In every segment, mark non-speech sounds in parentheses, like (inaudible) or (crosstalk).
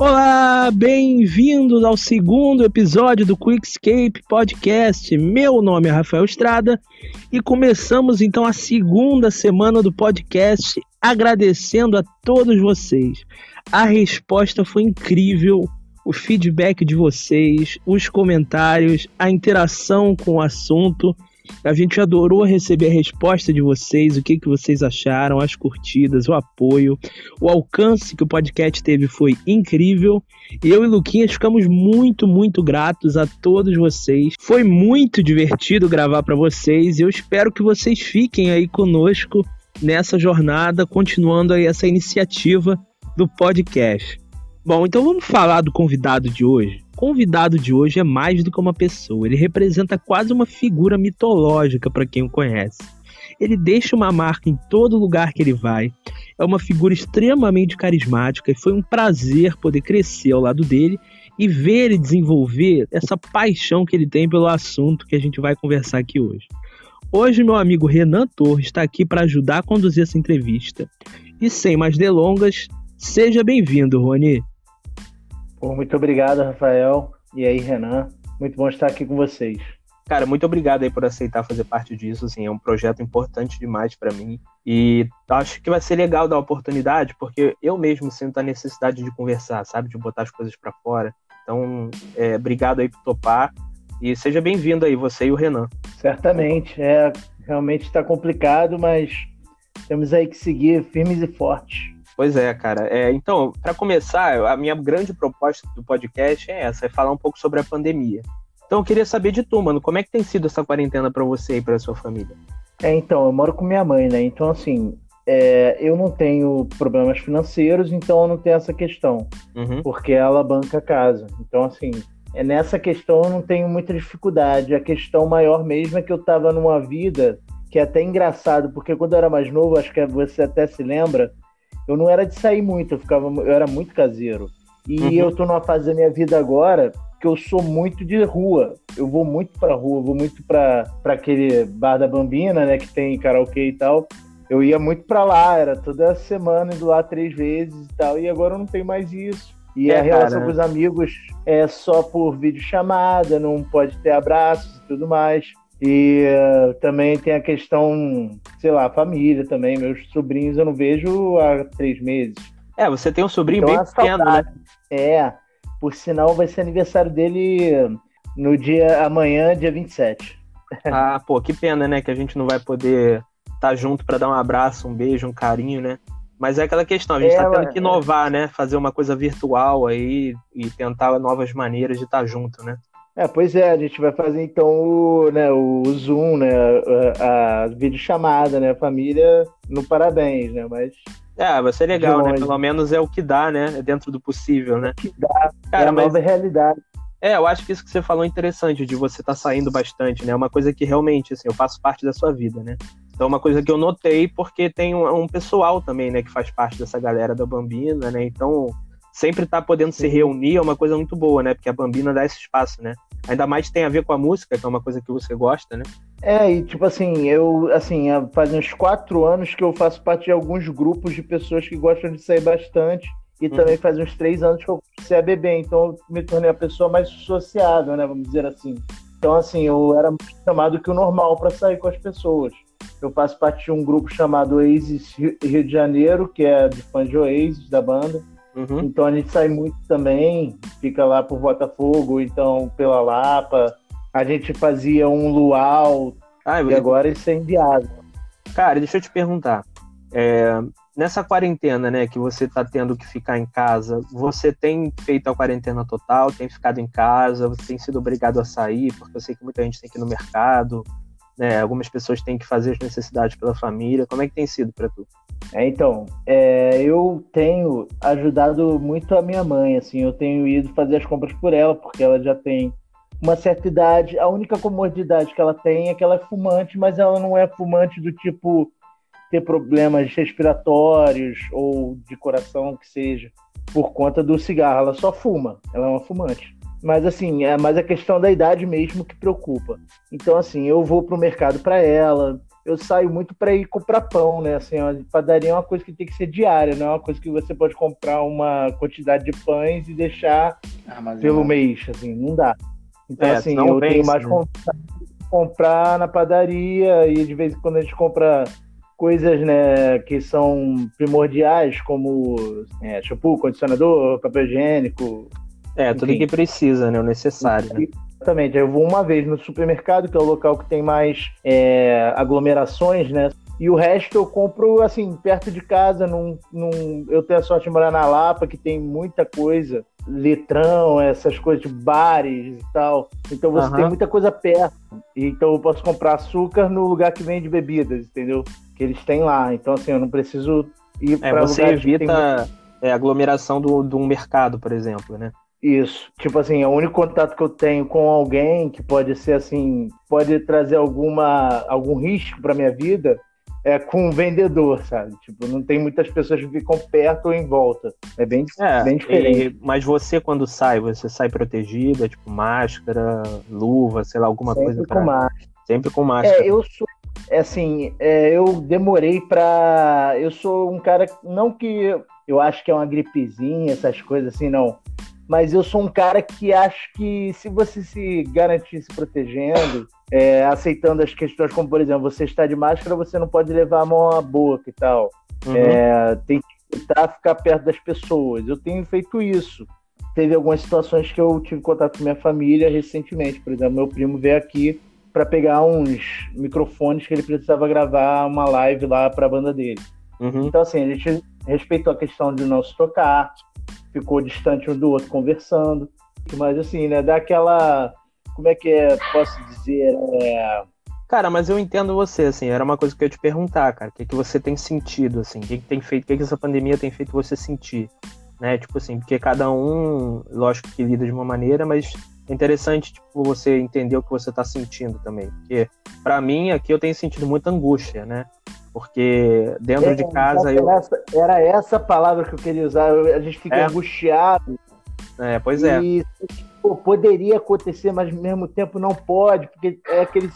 Olá, bem-vindos ao segundo episódio do Quickscape Podcast. Meu nome é Rafael Estrada e começamos então a segunda semana do podcast agradecendo a todos vocês. A resposta foi incrível, o feedback de vocês, os comentários, a interação com o assunto. A gente adorou receber a resposta de vocês, o que, que vocês acharam, as curtidas, o apoio, o alcance que o podcast teve foi incrível. Eu e Luquinhas ficamos muito, muito gratos a todos vocês. Foi muito divertido gravar para vocês e eu espero que vocês fiquem aí conosco nessa jornada, continuando aí essa iniciativa do podcast. Bom, então vamos falar do convidado de hoje. Convidado de hoje é mais do que uma pessoa, ele representa quase uma figura mitológica para quem o conhece. Ele deixa uma marca em todo lugar que ele vai, é uma figura extremamente carismática e foi um prazer poder crescer ao lado dele e ver ele desenvolver essa paixão que ele tem pelo assunto que a gente vai conversar aqui hoje. Hoje, meu amigo Renan Torres está aqui para ajudar a conduzir essa entrevista. E sem mais delongas, seja bem-vindo, Rony. Muito obrigado, Rafael. E aí, Renan. Muito bom estar aqui com vocês. Cara, muito obrigado aí por aceitar fazer parte disso. Assim, é um projeto importante demais para mim. E acho que vai ser legal dar a oportunidade, porque eu mesmo sinto a necessidade de conversar, sabe? De botar as coisas para fora. Então, é, obrigado aí por topar. E seja bem-vindo aí, você e o Renan. Certamente. É, realmente está complicado, mas temos aí que seguir firmes e fortes. Pois é, cara. É, então, para começar, a minha grande proposta do podcast é essa, é falar um pouco sobre a pandemia. Então, eu queria saber de tu, mano, como é que tem sido essa quarentena para você e para sua família? É, então, eu moro com minha mãe, né? Então, assim, é, eu não tenho problemas financeiros, então eu não tenho essa questão, uhum. porque ela banca a casa. Então, assim, é nessa questão eu não tenho muita dificuldade. A questão maior mesmo é que eu estava numa vida que é até engraçado, porque quando eu era mais novo, acho que você até se lembra, eu não era de sair muito, eu ficava, eu era muito caseiro. E uhum. eu tô numa fase da minha vida agora que eu sou muito de rua. Eu vou muito pra rua, vou muito pra, pra aquele bar da Bambina, né, que tem karaokê e tal. Eu ia muito pra lá, era toda semana indo lá três vezes e tal, e agora eu não tenho mais isso. E é, a relação cara. com os amigos é só por videochamada, não pode ter abraços e tudo mais. E uh, também tem a questão, sei lá, família também. Meus sobrinhos eu não vejo há três meses. É, você tem um sobrinho então, bem pequeno, né? É, por sinal vai ser aniversário dele no dia amanhã, dia 27. (laughs) Ah, pô, que pena, né? Que a gente não vai poder estar tá junto para dar um abraço, um beijo, um carinho, né? Mas é aquela questão, a gente está é, tendo que inovar, né? Fazer uma coisa virtual aí e tentar novas maneiras de estar tá junto, né? É, pois é, a gente vai fazer então o, né, o Zoom, né, a, a videochamada, né, a família no parabéns, né, mas... É, vai ser legal, né, pelo menos é o que dá, né, é dentro do possível, né. O que dá, Cara, é a mas... nova realidade. É, eu acho que isso que você falou é interessante, de você estar tá saindo bastante, né, é uma coisa que realmente, assim, eu faço parte da sua vida, né. Então, uma coisa que eu notei, porque tem um, um, pessoal também, né, que faz parte dessa galera da Bambina, né? Então, sempre tá podendo se reunir é uma coisa muito boa, né? Porque a Bambina dá esse espaço, né? Ainda mais tem a ver com a música, que é uma coisa que você gosta, né? É, e tipo assim, eu, assim, faz uns quatro anos que eu faço parte de alguns grupos de pessoas que gostam de sair bastante. E uhum. também faz uns três anos que eu comecei a beber, então eu me tornei a pessoa mais sociável, né? Vamos dizer assim. Então, assim, eu era chamado que o normal para sair com as pessoas. Eu faço parte de um grupo chamado Oasis Rio de Janeiro, que é de fãs de Oasis, da banda. Uhum. Então a gente sai muito também, fica lá por Botafogo, então pela Lapa. A gente fazia um luau, ah, e agora isso é inviável. Cara, deixa eu te perguntar. É, nessa quarentena, né, que você tá tendo que ficar em casa, você tem feito a quarentena total, tem ficado em casa, você tem sido obrigado a sair, porque eu sei que muita gente tem que ir no mercado, né? Algumas pessoas têm que fazer as necessidades pela família. Como é que tem sido para tu? É, então, é, eu tenho ajudado muito a minha mãe, assim, eu tenho ido fazer as compras por ela, porque ela já tem uma certa idade. A única comodidade que ela tem é que ela é fumante, mas ela não é fumante do tipo ter problemas respiratórios ou de coração, que seja, por conta do cigarro. Ela só fuma, ela é uma fumante. Mas assim, é mais a questão da idade mesmo que preocupa. Então, assim, eu vou pro mercado para ela, eu saio muito para ir comprar pão, né? Assim, a padaria é uma coisa que tem que ser diária, não é uma coisa que você pode comprar uma quantidade de pães e deixar ah, pelo é. mês, assim, não dá. Então, é, assim, eu tenho mais né? comprar na padaria e de vez em quando a gente compra coisas né, que são primordiais, como é, shampoo, condicionador, papel higiênico. É, tudo que precisa, né? O necessário. Né? Exatamente. Eu vou uma vez no supermercado, que é o local que tem mais é, aglomerações, né? E o resto eu compro, assim, perto de casa. Num, num... Eu tenho a sorte de morar na Lapa, que tem muita coisa. Litrão, essas coisas de bares e tal. Então você uhum. tem muita coisa perto. Então eu posso comprar açúcar no lugar que vende bebidas, entendeu? Que eles têm lá. Então, assim, eu não preciso ir é, para Você evita tem... é, aglomeração do, de um mercado, por exemplo, né? Isso. Tipo assim, é o único contato que eu tenho com alguém que pode ser assim, pode trazer alguma algum risco para minha vida é com um vendedor, sabe? Tipo, não tem muitas pessoas que ficam perto ou em volta. É bem, é, bem diferente. E, mas você, quando sai, você sai protegido, é tipo máscara, luva, sei lá, alguma Sempre coisa. Sempre com máscara. Sempre com máscara. É, eu sou. É assim, é, eu demorei pra. Eu sou um cara. Não que eu acho que é uma gripezinha, essas coisas assim, não. Mas eu sou um cara que acho que se você se garantir se protegendo é, aceitando as questões como, por exemplo, você está de máscara, você não pode levar a mão à boca e tal. Uhum. É, tem que tentar ficar perto das pessoas. Eu tenho feito isso. Teve algumas situações que eu tive contato com minha família recentemente. Por exemplo, meu primo veio aqui para pegar uns microfones que ele precisava gravar uma live lá para a banda dele. Uhum. Então, assim, a gente respeitou a questão de não se tocar, ficou distante um do outro conversando. Mas, assim, né, dá aquela como é que é, posso dizer, é... Cara, mas eu entendo você, assim, era uma coisa que eu ia te perguntar, cara, o que, é que você tem sentido, assim, o que, é que tem feito, o que, que essa pandemia tem feito você sentir, né, tipo assim, porque cada um, lógico que lida de uma maneira, mas é interessante, tipo, você entender o que você tá sentindo também, porque para mim, aqui eu tenho sentido muita angústia, né, porque dentro é, de casa eu... Essa, era essa palavra que eu queria usar, a gente fica é. angustiado. É, pois é. E pô, poderia acontecer, mas ao mesmo tempo não pode, porque é aquele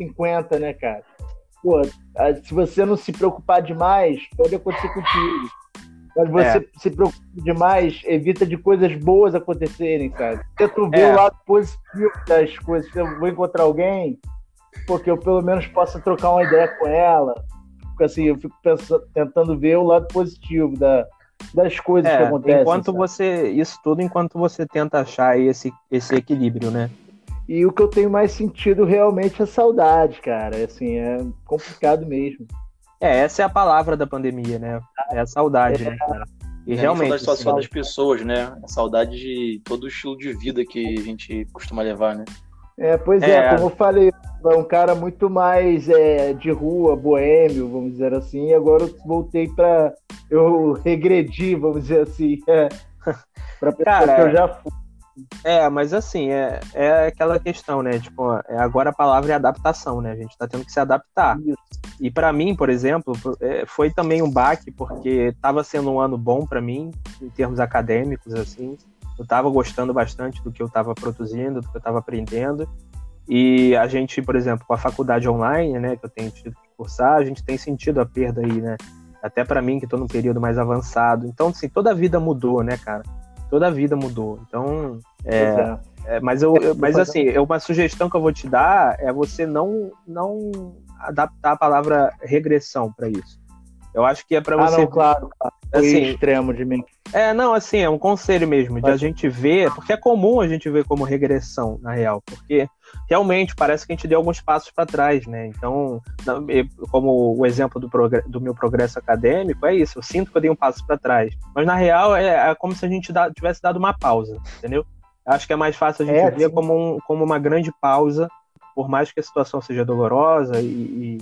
50-50, né, cara? Pô, se você não se preocupar demais, pode acontecer contigo. Mas você é. se preocupa demais, evita de coisas boas acontecerem, sabe? Tenta ver é. o lado positivo das coisas. Se eu vou encontrar alguém, porque eu pelo menos possa trocar uma ideia com ela. Assim, eu fico pensando, tentando ver o lado positivo da, das coisas é, que acontecem. Enquanto sabe? você. Isso tudo enquanto você tenta achar esse, esse equilíbrio, né? E o que eu tenho mais sentido realmente é saudade, cara. Assim, é complicado mesmo. É, essa é a palavra da pandemia, né? É a saudade, é, né, cara? E é realmente. A saudade assim, das pessoas, né? A saudade de todo o estilo de vida que a gente costuma levar, né? É, pois é, é, como eu falei, é um cara muito mais é, de rua, boêmio, vamos dizer assim, e agora eu voltei para eu regredi, vamos dizer assim, (laughs) é, para pessoa que eu já fui. É, mas assim, é, é aquela questão, né? Tipo, é, agora a palavra é adaptação, né? A gente tá tendo que se adaptar. Isso. E para mim, por exemplo, é, foi também um baque, porque tava sendo um ano bom para mim, em termos acadêmicos, assim eu estava gostando bastante do que eu estava produzindo, do que eu estava aprendendo. E a gente, por exemplo, com a faculdade online, né, que eu tenho tido que cursar, a gente tem sentido a perda aí, né? Até para mim, que estou num período mais avançado. Então, assim, toda a vida mudou, né, cara? Toda a vida mudou. Então, é, é. é mas, eu, eu, mas assim, uma sugestão que eu vou te dar é você não, não adaptar a palavra regressão para isso. Eu acho que é para você. Ah, não, claro, claro. Assim, extremo de mim. É, não, assim, é um conselho mesmo, de a gente ver, porque é comum a gente ver como regressão, na real, porque realmente parece que a gente deu alguns passos para trás, né? Então, como o exemplo do, do, meu progresso acadêmico, é isso, eu sinto que eu dei um passo para trás. Mas na real é, é como se a gente dá, tivesse dado uma pausa, entendeu? Acho que é mais fácil a gente é, ver como, um, como uma grande pausa, por mais que a situação seja dolorosa e, e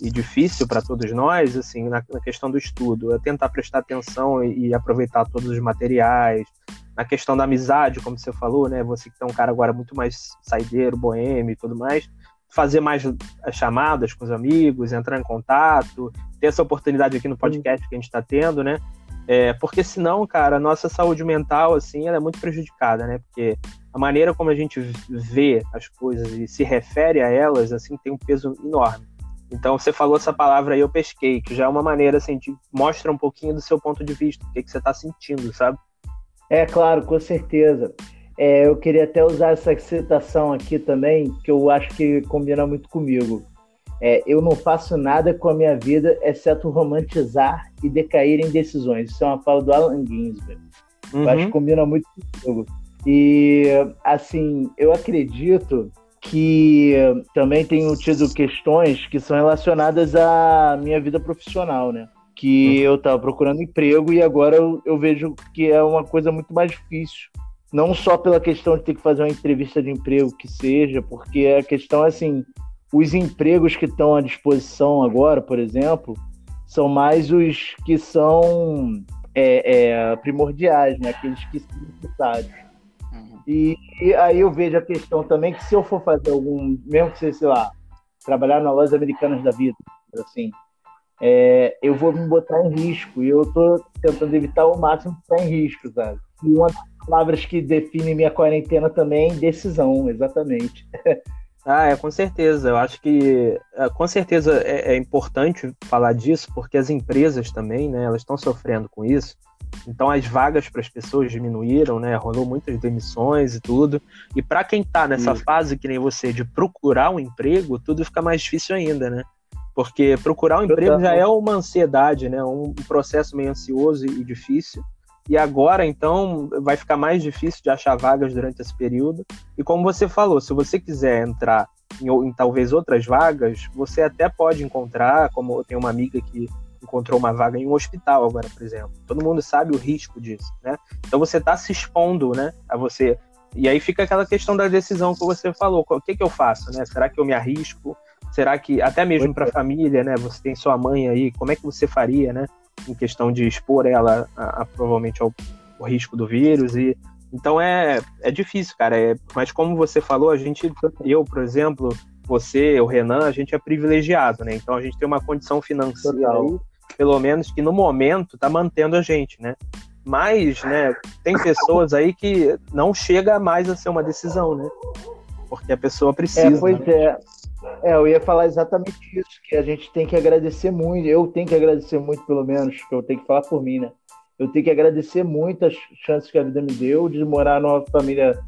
e difícil para todos nós, assim, na, na, questão do estudo, é tentar prestar atenção e, e, aproveitar todos os materiais. Na questão da amizade, como você falou, né? Você que é um cara agora muito mais saideiro, boêmio e tudo mais, fazer mais chamadas com os amigos, entrar em contato, ter essa oportunidade aqui no podcast que a gente está tendo, né? É, porque senão, cara, a nossa saúde mental, assim, ela é muito prejudicada, né? Porque a maneira como a gente vê as coisas e se refere a elas, assim, tem um peso enorme. Então você falou essa palavra aí, eu pesquei, que já é uma maneira assim, de mostra um pouquinho do seu ponto de vista, o que, que você está sentindo, sabe? É claro, com certeza. É, eu queria até usar essa citação aqui também, que eu acho que combina muito comigo. É, eu não faço nada com a minha vida, exceto romantizar e decair em decisões. Isso é uma fala do Alan Ginsberg. Uhum. Eu acho que combina muito comigo. E, assim, eu acredito que também tenho tido questões que são relacionadas à minha vida profissional, né? Que eu estava procurando emprego e agora eu, eu vejo que é uma coisa muito mais difícil não só pela questão de ter que fazer uma entrevista de emprego que seja, porque a questão é assim, os empregos que estão à disposição agora, por exemplo, são mais os que são é, é, primordiais, né? aqueles que são necessários. Uhum. E, e, aí eu vejo a questão também que se eu for fazer algum, mesmo que seja, sei lá, trabalhar na loja americanas da vida, assim, é, eu vou me botar em risco e eu estou tentando evitar ao máximo estar em risco, sabe? E uma das palavras que define minha quarentena também é decisão, exatamente. (laughs) Ah, é, com certeza. Eu acho que é, com certeza é, é, importante falar disso, porque as empresas também, né, elas estão sofrendo com isso. Então as vagas para as pessoas diminuíram, né? Rolou muitas demissões e tudo. E para quem está nessa isso. fase que nem você de procurar um emprego, tudo fica mais difícil ainda, né? Porque procurar um emprego já é uma ansiedade, né? Um processo meio ansioso e difícil. E agora, então, vai ficar mais difícil de achar vagas durante esse período. E como você falou, se você quiser entrar em, em talvez outras vagas, você até pode encontrar, como eu tenho uma amiga que encontrou uma vaga em um hospital agora, por exemplo. Todo mundo sabe o risco disso, né? Então você está se expondo, né, a você. E aí fica aquela questão da decisão que você falou. O que, que eu faço, né? Será que eu me arrisco? Será que até mesmo para a família, né? Você tem sua mãe aí, como é que você faria, né? em questão de expor ela a, a provavelmente ao, ao, risco do vírus e então é, é difícil, cara. É, mas como você falou, a gente, eu, por exemplo, você, o Renan, a gente é privilegiado, né? Então a gente tem uma condição financeira aí, pelo menos que no momento está mantendo a gente, né? Mas, né, tem pessoas aí que não chega mais a ser uma decisão, né? Porque a pessoa precisa. É, pois né? é. É, eu ia falar exatamente isso, que a gente tem que agradecer muito, eu tenho que agradecer muito, pelo menos, que eu tenho que falar por mim, né? Eu tenho que agradecer muito as chances que a vida me deu de morar numa família,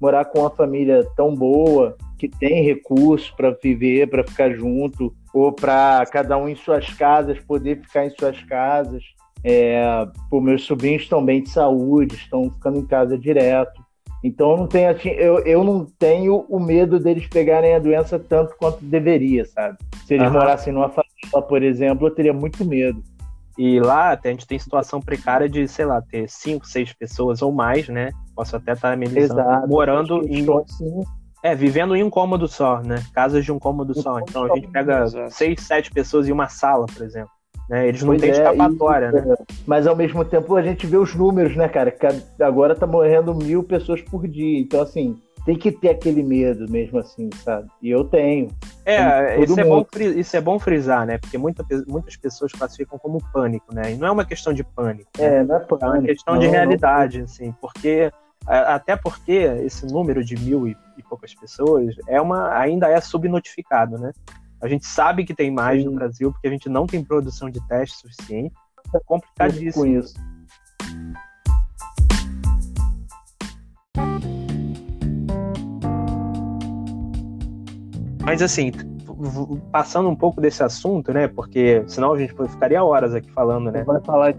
morar com uma família tão boa, que tem recursos para viver, para ficar junto, ou para cada um em suas casas, poder ficar em suas casas. É, meus sobrinhos estão bem de saúde, estão ficando em casa direto. Então eu não tenho assim, eu, eu não tenho o medo deles pegarem a doença tanto quanto deveria, sabe? Se eles uhum. morassem numa favela, por exemplo, eu teria muito medo. E lá a gente tem situação precária de, sei lá, ter cinco, seis pessoas ou mais, né? Posso até estar amenizando, Exato, morando em. Assim. É, vivendo em um cômodo só, né? Casas de um cômodo um só. Então a gente pega seis, sete pessoas em uma sala, por exemplo. Né? Eles não pois têm é, escapatória, e, né? Mas ao mesmo tempo a gente vê os números, né, cara? Que agora tá morrendo mil pessoas por dia. Então, assim, tem que ter aquele medo mesmo assim, sabe? E eu tenho. É, isso é, bom, isso é bom frisar, né? Porque muita, muitas pessoas classificam como pânico, né? E não é uma questão de pânico. Né? É, não é pânico. É uma questão não, de realidade, não... assim, porque até porque esse número de mil e, e poucas pessoas é uma ainda é subnotificado, né? A gente sabe que tem mais Sim. no Brasil, porque a gente não tem produção de teste suficiente. É complicadíssimo. Com isso. Mas assim, passando um pouco desse assunto, né? Porque senão a gente ficaria horas aqui falando, né? Vai falar.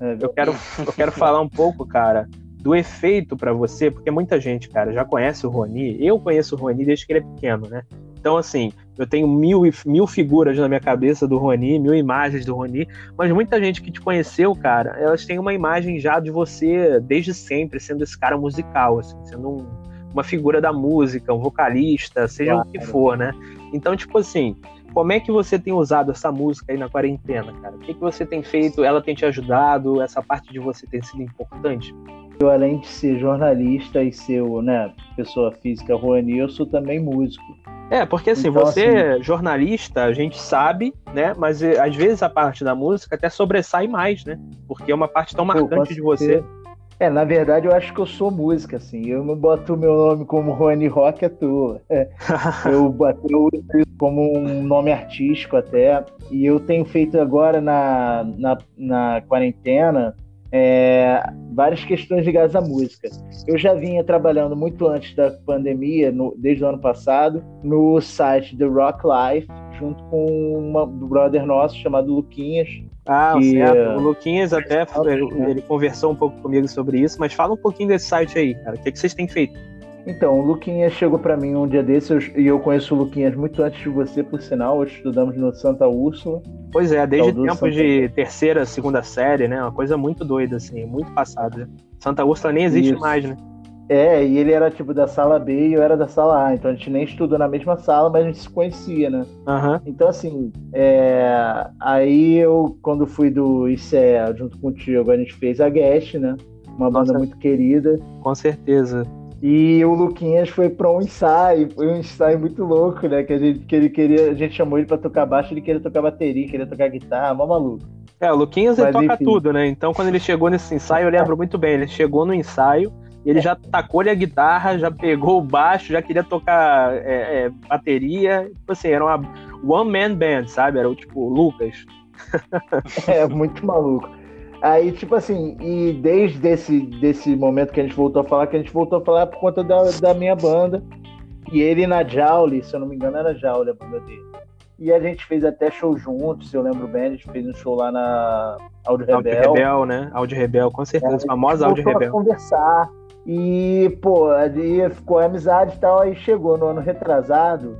É, eu quero, eu quero falar um pouco, cara, do efeito para você, porque muita gente, cara, já conhece o Roni. Eu conheço o Roni desde que ele é pequeno, né? Então, assim, eu tenho mil, mil figuras na minha cabeça do Roni, mil imagens do Roni, mas muita gente que te conheceu, cara, elas têm uma imagem já de você desde sempre, sendo esse cara musical, assim, sendo um, uma figura da música, um vocalista, seja claro. o que for, né? Então, tipo assim, como é que você tem usado essa música aí na quarentena, cara? O que, que você tem feito? Ela tem te ajudado? Essa parte de você tem sido importante? Eu, além de ser jornalista e ser né, pessoa física Rony, eu sou também músico. É, porque assim, então, você assim... jornalista, a gente sabe, né? Mas eh, às vezes a parte da música até sobressai mais, né? Porque é uma parte tão marcante de você. É, na verdade eu acho que eu sou música, assim. Eu não boto o meu nome como Rony Rock à toa. (laughs) eu boto isso como um nome artístico até. E eu tenho feito agora na, na, na quarentena é, várias questões ligadas à música. Eu já vinha trabalhando muito antes da pandemia, no, desde o ano passado, no site The Rock Life, junto com um brother nosso chamado Luquinhas, ah, que, certo. O Luquinhas até ele, ele, conversou um pouco comigo sobre isso, mas fala um pouquinho desse site aí, cara. O que, que vocês têm feito? Então, o Luquinhas chegou para mim um dia desses e eu conheço o Luquinhas muito antes de você, por sinal. Hoje estudamos no Santa Úrsula. Pois é, desde tempos Santa... de terceira, segunda série, né? Uma coisa muito doida, assim, muito passada. Santa Úrsula nem existe Isso. mais, né? É, e ele era tipo da sala B e eu era da sala A, então a gente nem estudou na mesma sala, mas a gente se conhecia, né? Uhum. Então, assim, é... aí eu, quando fui do ICE junto contigo, a gente fez a Guest, né? Uma Nossa. banda muito querida. Com certeza. E o Luquinhas foi para um ensaio, foi um ensaio muito louco, né? Que, a gente, que ele queria, a gente chamou ele para tocar baixo, ele queria tocar bateria, queria tocar guitarra, mó maluco. É, o Luquinhas ele toca enfim. tudo, né? Então quando ele chegou nesse ensaio, eu lembro muito bem, ele chegou no ensaio, ele já tacou a guitarra, já pegou o baixo, já queria tocar é, é, bateria. Tipo assim, era uma one man band, sabe? Era o tipo Lucas. (laughs) é, muito maluco. Aí, tipo assim, e desde esse desse momento que a gente voltou a falar, que a gente voltou a falar por conta da, da minha banda. E ele na Jaule, se eu não me engano, era Jaule a banda dele. E a gente fez até show juntos, se eu lembro bem, a gente fez um show lá na Audio Rebel. Audio Rebel, né? Audio Rebel, com certeza, é, famosa Audio Rebel. conversar, e, pô, ali ficou amizade e tal. Aí chegou no ano retrasado,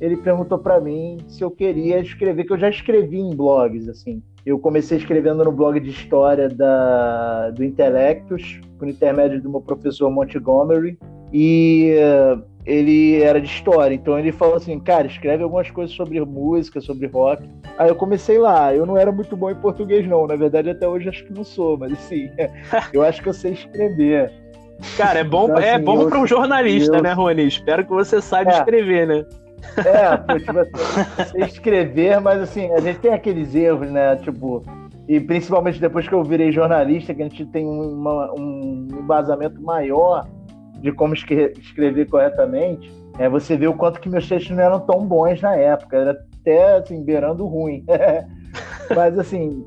ele perguntou para mim se eu queria escrever, que eu já escrevi em blogs, assim. Eu comecei escrevendo no blog de história da, do Intelectus, por intermédio do meu professor Montgomery, e uh, ele era de história, então ele falou assim, cara, escreve algumas coisas sobre música, sobre rock. Aí eu comecei lá, eu não era muito bom em português não, na verdade até hoje acho que não sou, mas assim, (laughs) eu acho que eu sei escrever. Cara, é bom, então, é assim, bom para um jornalista, eu... né, Rony? Espero que você saiba é. escrever, né? É, pô, tipo assim, escrever, mas assim, a gente tem aqueles erros, né? Tipo, e principalmente depois que eu virei jornalista, que a gente tem uma, um embasamento maior de como escrever corretamente, é, você vê o quanto que meus textos não eram tão bons na época, era até assim, beirando ruim. (laughs) mas assim,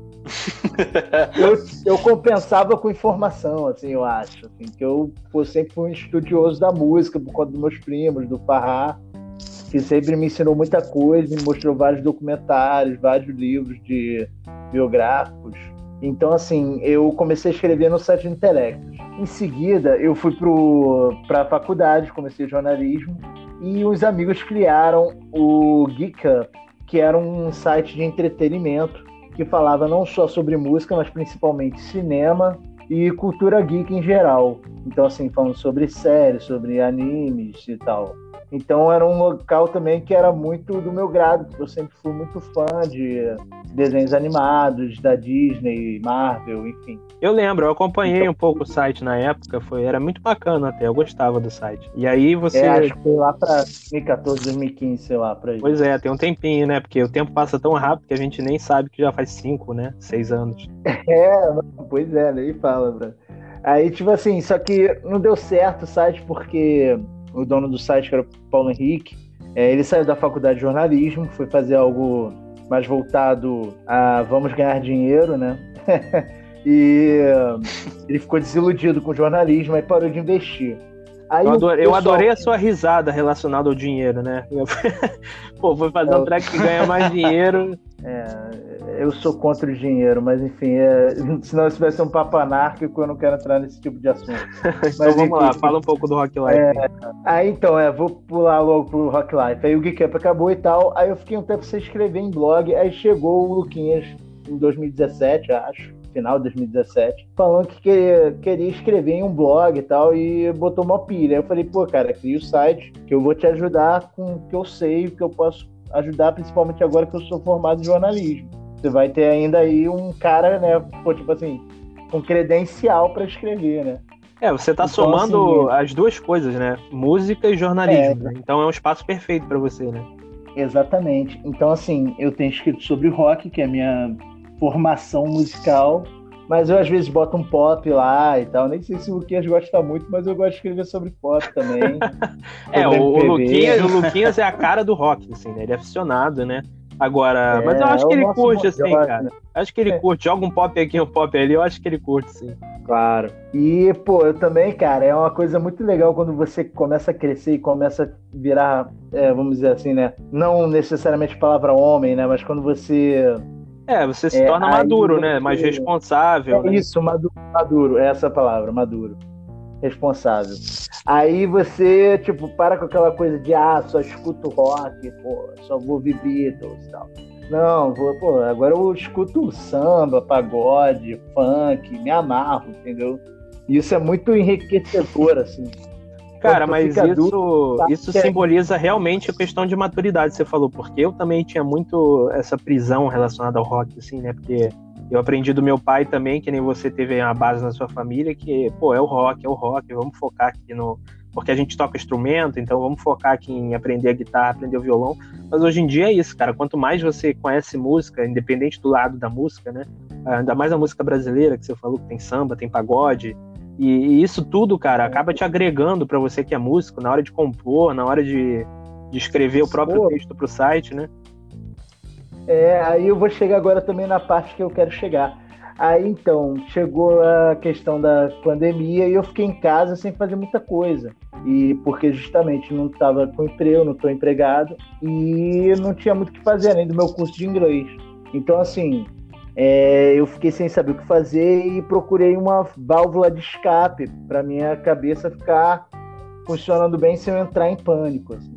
eu, eu, compensava com informação, assim, eu acho. Assim, que eu, eu sempre fui um estudioso da música por conta dos meus primos, do Farrá, que sempre me ensinou muita coisa, me mostrou vários documentários, vários livros de biográficos. Então, assim, eu comecei a escrever no site Intelectos. Em seguida, eu fui para a faculdade, comecei jornalismo, e os amigos criaram o Geek Up, que era um site de entretenimento que falava não só sobre música, mas principalmente cinema e cultura geek em geral. Então, assim, falando sobre séries, sobre animes e tal. Então era um local também que era muito do meu grado, porque eu sempre fui muito fã de desenhos animados da Disney, Marvel, enfim. Eu lembro, eu acompanhei então, um pouco o site na época, foi era muito bacana até, eu gostava do site. E aí você é, acho que foi lá para 2014, 2015, sei lá, para Pois é, tem um tempinho, né? Porque o tempo passa tão rápido que a gente nem sabe que já faz cinco, né? Seis anos. (laughs) É, pois é, nem fala, bro. Aí, tipo assim, só que não deu certo o site porque o dono do site, que era o Paulo Henrique, é, ele saiu da faculdade de jornalismo, foi fazer algo mais voltado a vamos ganhar dinheiro, né? (laughs) e ele ficou desiludido com o jornalismo e parou de investir. Aí eu, adorei, pessoal... eu adorei, a sua risada relacionada ao dinheiro, né? (laughs) Pô, foi fazer um track que ganha mais (laughs) dinheiro. É, eu sou contra o dinheiro, mas enfim, é, (laughs) se não tivesse um papo anárquico, eu não quero entrar nesse tipo de assunto. (laughs) então mas, vamos enfim, lá, fala um pouco do Rock Life. É, aí então, é, vou pular logo pro Rock Life. Aí o Geek Up acabou e tal, aí eu fiquei um tempo sem escrever em blog, aí chegou o Luquinhas em 2017, acho final de 2017, falando que queria, queria escrever em um blog e tal, e botou uma pilha. Eu falei, pô, cara, cria o site que eu vou te ajudar com o que eu sei, o que eu posso ajudar, principalmente agora que eu sou formado em jornalismo. Você vai ter ainda aí um cara, né, pô, tipo assim, com credencial para escrever, né? É, você está então, somando assim, as duas coisas, né? Música e jornalismo. É, então é um espaço perfeito para você, né? Exatamente. Então, assim, eu tenho escrito sobre rock, que é a minha formação musical Mas eu às vezes boto um pop lá e tal. Nem sei se o Luquinhas gosta muito, mas eu gosto de escrever sobre pop também. (laughs) é, o, o, Luquinhas, o (laughs) Luquinhas é a cara do rock, assim, né? Ele é aficionado, né? Agora, é, mas eu acho que ele curte, assim, cara. Acho que ele é. curte. Joga um pop aqui, um pop ali, eu acho que ele curte, sim. Claro. E, pô, eu também, cara, é uma coisa muito legal quando você começa a crescer e começa a virar, é, vamos dizer assim, né? Não necessariamente palavra homem, né? Mas quando você. É, você se é, torna maduro, né? Mais responsável. É né? isso, maduro, maduro, é essa palavra, maduro responsável. Aí você, tipo, para com aquela coisa de, ah, só escuto rock, pô, só vou ouvir Beatles e tal. Não, vou, pô, agora eu escuto samba, pagode, funk, me amarro, entendeu? E isso é muito enriquecedor, assim. Cara, mas isso, adulto, tá isso simboliza realmente a questão de maturidade, você falou, porque eu também tinha muito essa prisão relacionada ao rock, assim, né? Porque eu aprendi do meu pai também, que nem você teve a base na sua família, que, pô, é o rock, é o rock, vamos focar aqui no. Porque a gente toca instrumento, então vamos focar aqui em aprender a guitarra, aprender o violão. Mas hoje em dia é isso, cara. Quanto mais você conhece música, independente do lado da música, né? Ainda mais a música brasileira, que você falou que tem samba, tem pagode. E, e isso tudo, cara, acaba te agregando para você que é músico, na hora de compor, na hora de, de escrever o próprio Pô. texto pro site, né? É, aí eu vou chegar agora também na parte que eu quero chegar. Aí então, chegou a questão da pandemia e eu fiquei em casa sem fazer muita coisa. E porque justamente não estava com emprego, não estou empregado e não tinha muito o que fazer além do meu curso de inglês. Então, assim, é, eu fiquei sem saber o que fazer e procurei uma válvula de escape para minha cabeça ficar funcionando bem sem eu entrar em pânico. Assim.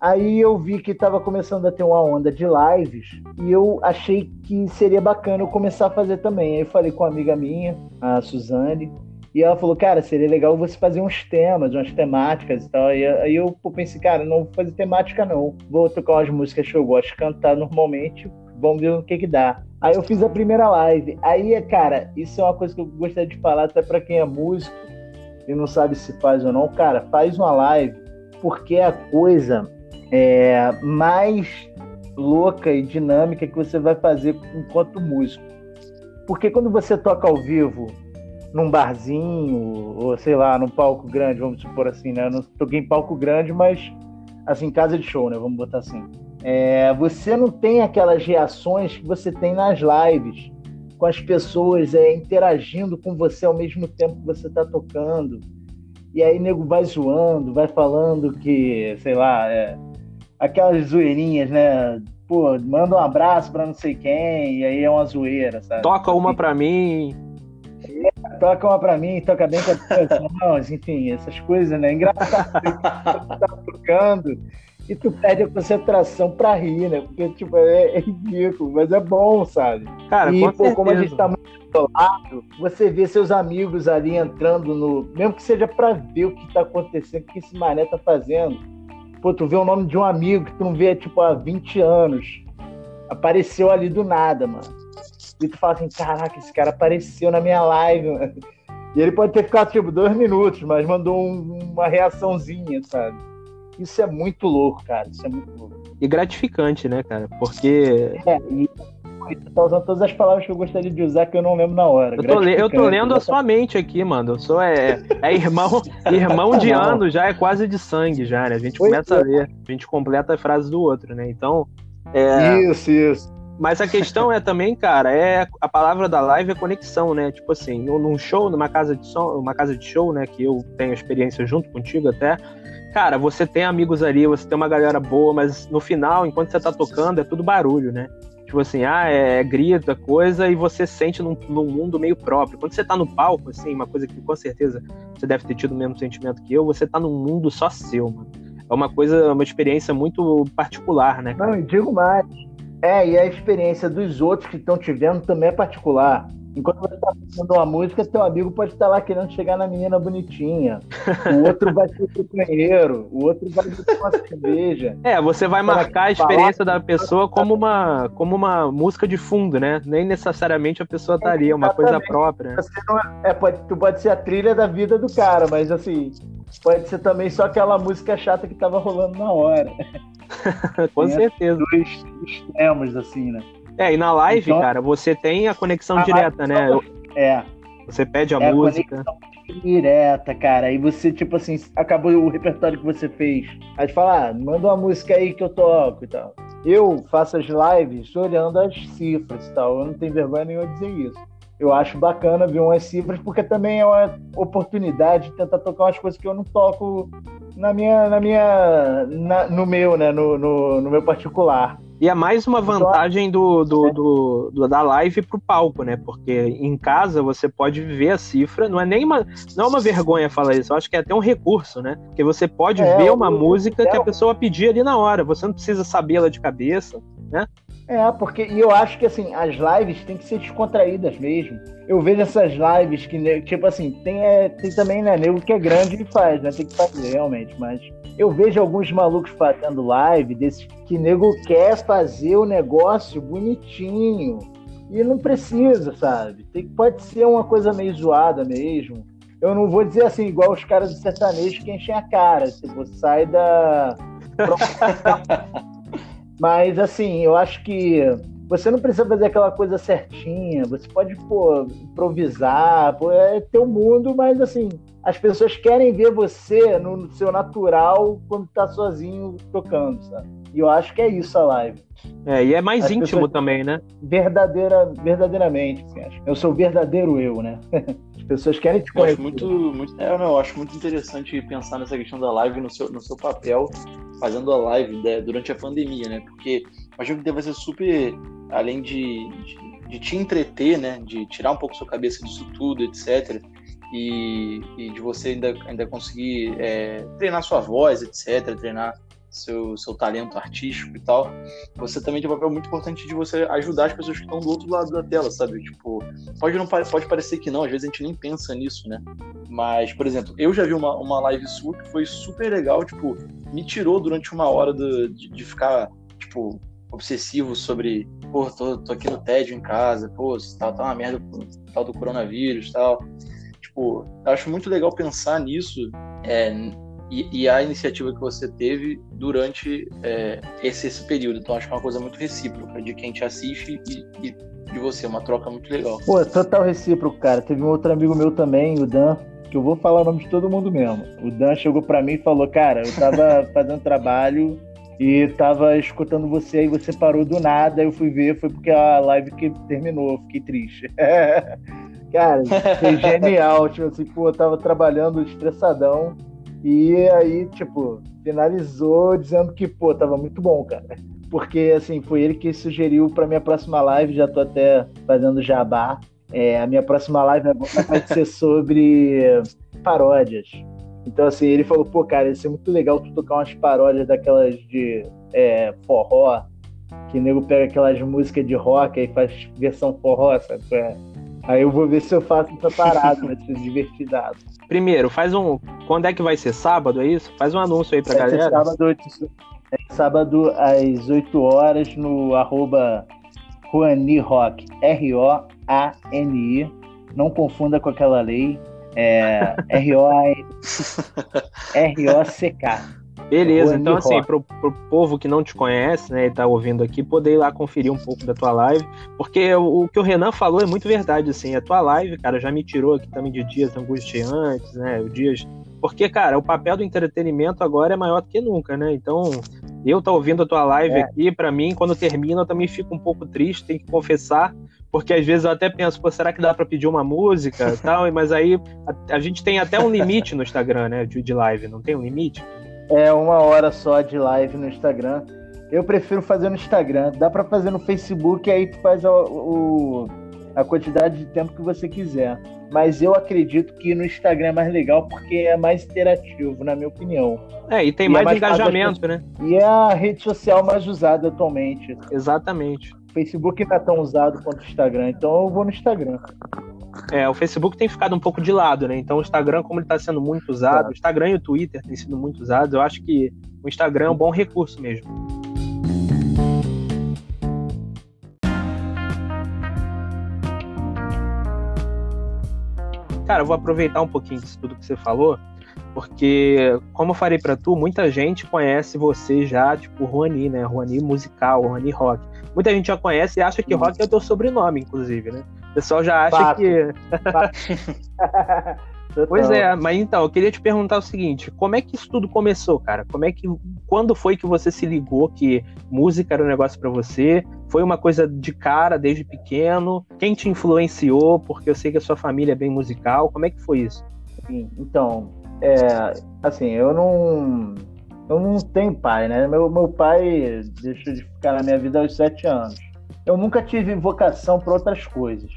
Aí eu vi que estava começando a ter uma onda de lives e eu achei que seria bacana eu começar a fazer também. Aí falei com uma amiga minha, a Suzane, e ela falou, cara, seria legal você fazer uns temas, umas temáticas e tal. E aí eu pensei, cara, não vou fazer temática não. Vou tocar umas músicas que eu gosto de cantar normalmente, vamos ver o que que dá. Aí eu fiz a primeira live. Aí, cara, isso é uma coisa que eu gostaria de falar até para quem é músico e não sabe se faz ou não. Cara, faz uma live, porque a coisa é, mais louca e dinâmica que você vai fazer enquanto músico. Porque quando você toca ao vivo num barzinho, ou sei lá, num palco grande, vamos supor assim, né? Eu não toquei em palco grande, mas assim, casa de show, né? Vamos botar assim. É, você não tem aquelas reações que você tem nas lives, com as pessoas é, interagindo com você ao mesmo tempo que você está tocando. E aí nego vai zoando, vai falando que, sei lá, é, aquelas zoeirinhas, né? Pô, manda um abraço pra não sei quem, e aí é uma zoeira, sabe? Toca uma pra mim. É, toca uma pra mim, toca bem com as (laughs) enfim, essas coisas, né? Engraçado. tá tocando e tu perde a concentração pra rir, né? Porque, tipo, é, é ridículo, mas é bom, sabe? Cara, e, pô, como a gente tá muito isolado, você vê seus amigos ali entrando no. Mesmo que seja pra ver o que tá acontecendo, o que esse mané tá fazendo Pô, tu vê o nome de um amigo que tu não vê, tipo, há 20 anos. Apareceu ali do nada, mano. E tu fala assim, caraca, esse cara apareceu na minha live, mano. E ele pode ter ficado, tipo, dois minutos, mas mandou um, uma reaçãozinha, sabe? Isso é muito louco, cara. Isso é muito louco. E gratificante, né, cara? Porque. É, e você tá usando todas as palavras que eu gostaria de usar que eu não lembro na hora. Eu tô, eu tô lendo a sua mente aqui, mano. Eu sou é, é irmão, (laughs) irmão de ano, já é quase de sangue, já, né? A gente começa a ler, a gente completa a frase do outro, né? Então. É... Isso, isso. Mas a questão é também, cara, é a palavra da live é conexão, né? Tipo assim, num show, numa casa de som, uma casa de show, né? Que eu tenho experiência junto contigo até. Cara, você tem amigos ali, você tem uma galera boa, mas no final, enquanto você tá tocando, é tudo barulho, né? Tipo assim, ah, é, é grita, coisa, e você sente num, num, mundo meio próprio. Quando você tá no palco, assim, uma coisa que com certeza você deve ter tido o mesmo sentimento que eu, você tá num mundo só seu, mano. É uma coisa, uma experiência muito particular, né? Cara? Não, digo mais. É, e a experiência dos outros que estão te vendo também é particular. Enquanto você está fazendo uma música, teu amigo pode estar lá querendo chegar na menina bonitinha. O outro vai ser o banheiro, o outro vai ser uma cerveja. É, você vai marcar a experiência da pessoa como uma, como uma música de fundo, né? Nem necessariamente a pessoa estaria, é uma coisa própria. É, é, pode, tu pode ser a trilha da vida do cara, mas assim, pode ser também só aquela música chata que tava rolando na hora. (laughs) Com certeza. Dois extremos, assim, né? É, e na live, então, cara, você tem a conexão a direta, né? É. Você pede a é música. A direta, cara. Aí você, tipo assim, acabou o repertório que você fez. Aí fala, ah, manda uma música aí que eu toco e tal. Eu faço as lives olhando as cifras e tal. Eu não tenho vergonha nenhuma de dizer isso. Eu acho bacana ver umas cifras, porque também é uma oportunidade de tentar tocar umas coisas que eu não toco na minha, na minha, na, no meu, né, no, no, no meu particular. E é mais uma vantagem do, do, do, do, da live pro palco, né? Porque em casa você pode ver a cifra, não é nem uma, não é uma vergonha falar isso, eu acho que é até um recurso, né? Porque você pode é, ver uma música que a pessoa pedir ali na hora, você não precisa sabê-la de cabeça, né? É, porque e eu acho que assim, as lives têm que ser descontraídas mesmo. Eu vejo essas lives que, tipo assim, tem, é, tem também, né, nego que é grande e faz, né? Tem que fazer realmente, mas eu vejo alguns malucos fazendo live desses que nego quer fazer o negócio bonitinho. E não precisa, sabe? Tem, pode ser uma coisa meio zoada mesmo. Eu não vou dizer assim, igual os caras do sertanejo que enchem a cara. Tipo, sai da. (laughs) Mas assim, eu acho que você não precisa fazer aquela coisa certinha, você pode, pô, improvisar, pô, é teu mundo, mas assim, as pessoas querem ver você no seu natural quando tá sozinho tocando, sabe? E eu acho que é isso a live. É, e é mais as íntimo pessoas... também, né? Verdadeira, verdadeiramente, assim, eu sou o verdadeiro eu, né? (laughs) As pessoas querem te conhecer. Eu acho muito, muito, é, não, eu acho muito interessante pensar nessa questão da live no seu, no seu papel fazendo a live né, durante a pandemia, né? Porque imagino que deve ser super, além de, de, de, te entreter, né? De tirar um pouco sua cabeça disso tudo, etc. E, e de você ainda, ainda conseguir é, treinar sua voz, etc. Treinar seu, seu talento artístico e tal, você também tem um papel muito importante de você ajudar as pessoas que estão do outro lado da tela, sabe? Tipo, pode, não, pode parecer que não, às vezes a gente nem pensa nisso, né? Mas, por exemplo, eu já vi uma, uma live sua que foi super legal, tipo, me tirou durante uma hora do, de, de ficar, tipo, obsessivo sobre, pô, tô, tô aqui no tédio em casa, pô, tá, tá uma merda tal do coronavírus tal. Tipo, eu acho muito legal pensar nisso, é, e, e, a iniciativa que você teve durante é, esse, esse, período. Então, acho que é uma coisa muito recíproca de quem te assiste e, e, de você, uma troca muito legal. Pô, total recíproco, cara. Teve um outro amigo meu também, o Dan, que eu vou falar o nome de todo mundo mesmo. O Dan chegou para mim e falou: Cara, eu tava (laughs) fazendo trabalho e tava escutando você e você parou do nada. Eu fui ver, foi porque a live que terminou, eu fiquei triste. (laughs) Cara, foi (laughs) genial. Tipo assim, pô, eu tava trabalhando estressadão. E aí, tipo, finalizou dizendo que, pô, tava muito bom, cara. Porque, assim, foi ele que sugeriu pra minha próxima live, já tô até fazendo jabá. É, a minha próxima live vai ser (laughs) sobre paródias. Então, assim, ele falou, pô, cara, ia ser muito legal tu tocar umas paródias daquelas de é, forró, que o nego pega aquelas músicas de rock e faz versão forró, sabe? Aí eu vou ver se eu faço essa parada, vai ser divertidado. Primeiro, faz um. Quando é que vai ser? Sábado, é isso? Faz um anúncio aí pra é galera. Sábado, é sábado às 8 horas no arroba Ruani Rock. R-O-A-N-I. Não confunda com aquela lei. É R-O-C-K. (laughs) Beleza, então assim, pro, pro povo que não te conhece, né, e tá ouvindo aqui, poder ir lá conferir um pouco da tua live, porque o, o, que o Renan falou é muito verdade, assim, a tua live, cara, já me tirou aqui também de dias angustiantes, né, dias... Porque, cara, o papel do entretenimento agora é maior do que nunca, né, então eu tá ouvindo a tua live é. aqui, para mim, quando termina, eu também fico um pouco triste, tenho que confessar, porque às vezes eu até penso, pô, será que dá para pedir uma música tal? Mas aí a, a, gente tem até um limite no Instagram, né, de, de live, não tem um limite? É uma hora só de live no Instagram. Eu prefiro fazer no Instagram. Dá para fazer no Facebook, aí tu faz o, o, a quantidade de tempo que você quiser. Mas eu acredito que no Instagram é mais legal porque é mais interativo, na minha opinião. É, e tem e mais, é mais engajamento, né? E é a rede social mais usada atualmente. Exatamente. O Facebook não é tão usado quanto o Instagram, então eu vou no Instagram. É, o Facebook tem ficado um pouco de lado, né? Então o Instagram, como ele está sendo muito usado, o Instagram e o Twitter têm sido muito usados, eu acho que o Instagram é um bom recurso mesmo. Cara, eu vou aproveitar um pouquinho disso tudo que você falou, porque, como eu falei para tu, muita gente conhece você já, tipo, Juani, né? Juani musical, Juani rock. Muita gente já conhece e acha que rock é o teu sobrenome, inclusive, né? Pessoal já acha Fato. que. (laughs) Pois é, mas então, eu queria te perguntar o seguinte: como é que isso tudo começou, cara? Como é que. Quando foi que você se ligou que música era um negócio para você? Foi uma coisa de cara desde pequeno? Quem te influenciou? Porque eu sei que a sua família é bem musical. Como é que foi isso? Então, é, assim, eu não. Eu não tenho pai, né? Meu, meu pai deixou de ficar na minha vida aos sete anos. Eu nunca tive vocação para outras coisas.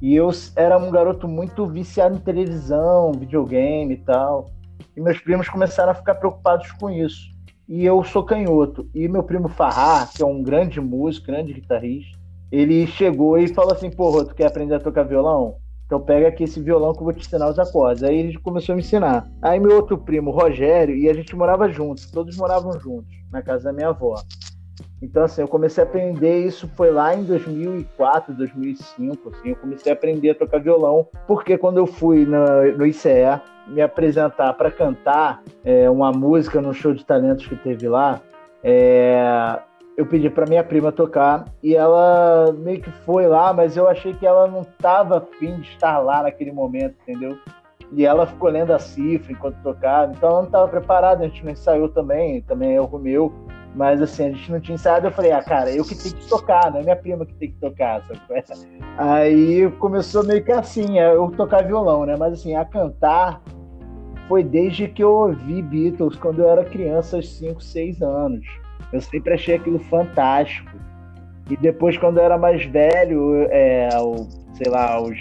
E eu era um garoto muito viciado em televisão, videogame e tal. E meus primos começaram a ficar preocupados com isso. E eu sou canhoto. E meu primo Farrar, que é um grande músico, grande guitarrista, ele chegou e falou assim: Porra, tu quer aprender a tocar violão? Então pega aqui esse violão que eu vou te ensinar os acordes. Aí ele começou a me ensinar. Aí meu outro primo, Rogério, e a gente morava juntos, todos moravam juntos, na casa da minha avó. Então, assim, eu comecei a aprender, isso foi lá em 2004, 2005, assim, eu comecei a aprender a tocar violão, porque quando eu fui no, no ICE me apresentar para cantar é, uma música no show de talentos que teve lá, é, eu pedi para minha prima tocar e ela meio que foi lá, mas eu achei que ela não estava afim de estar lá naquele momento, entendeu? E ela ficou lendo a cifra enquanto tocava, então ela não estava preparada, a gente não ensaiou também, também é erro meu. Mas assim, a gente não tinha ensaiado, eu falei, ah, cara, eu que tenho que tocar, não é minha prima que tem que tocar, sabe? (laughs) Aí começou meio que assim, é, eu tocar violão, né? Mas assim, a cantar foi desde que eu ouvi Beatles quando eu era criança, aos 5, 6 anos. Eu sempre achei aquilo fantástico. E depois, quando eu era mais velho, é, sei lá, aos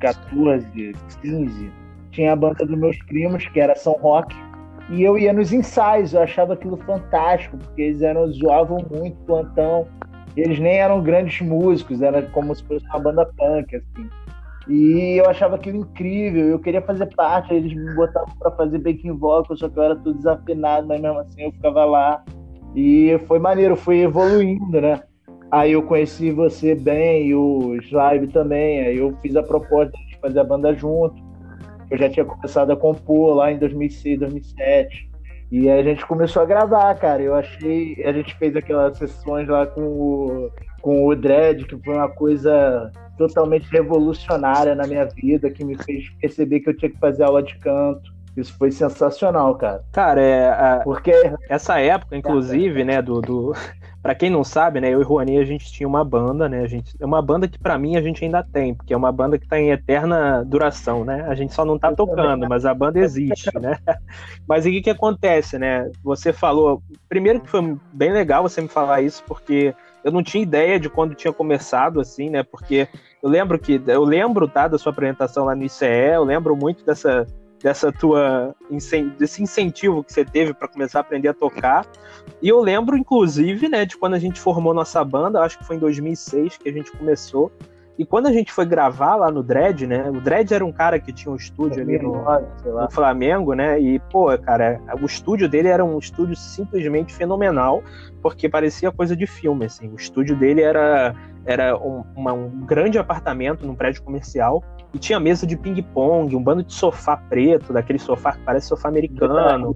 14, 15, tinha a banda dos meus primos, que era São Roque e eu ia nos ensaios, eu achava aquilo fantástico, porque eles eram, zoavam muito plantão. Eles nem eram grandes músicos, era como se fosse uma banda punk, assim. E eu achava aquilo incrível, eu queria fazer parte, eles me botavam para fazer backing vocal, só que eu era tudo desafinado, mas mesmo assim eu ficava lá. E foi maneiro, foi evoluindo, né? Aí eu conheci você bem, e o Slime também, aí eu fiz a proposta de fazer a banda junto eu já tinha começado a compor lá em 2006, 2007. E a gente começou a gravar, cara. Eu achei. A gente fez aquelas sessões lá com o, com o Dredd, que foi uma coisa totalmente revolucionária na minha vida, que me fez perceber que eu tinha que fazer aula de canto. Isso foi sensacional, cara. Cara, é. A... Porque. Essa época, inclusive, né, do, do, (laughs) para quem não sabe, né, eu e o Juani, a gente tinha uma banda, né? A gente, é uma banda que para mim a gente ainda tem, porque é uma banda que tá em eterna duração, né? A gente só não tá tocando, mas a banda existe, (laughs) né? Mas o que que acontece, né? Você falou, primeiro que foi bem legal você me falar isso, porque eu não tinha ideia de quando tinha começado, assim, né? Porque eu lembro que eu lembro, tá, da sua apresentação lá no ICE, eu lembro muito dessa dessa tua desse incentivo que você teve para começar a aprender a tocar. E eu lembro inclusive, né, de quando a gente formou nossa banda, acho que foi em 2006 que a gente começou. E quando a gente foi gravar lá no Dredd, né? O Dredd era um cara que tinha um estúdio ali no, no, Flamengo, né? E, pô, cara, o estúdio dele era um estúdio simplesmente fenomenal, porque parecia coisa de filme, assim. O estúdio dele era, era um, uma, um grande apartamento num prédio comercial e tinha mesa de ping-pong, um bando de sofá preto, daquele sofá que parece sofá americano.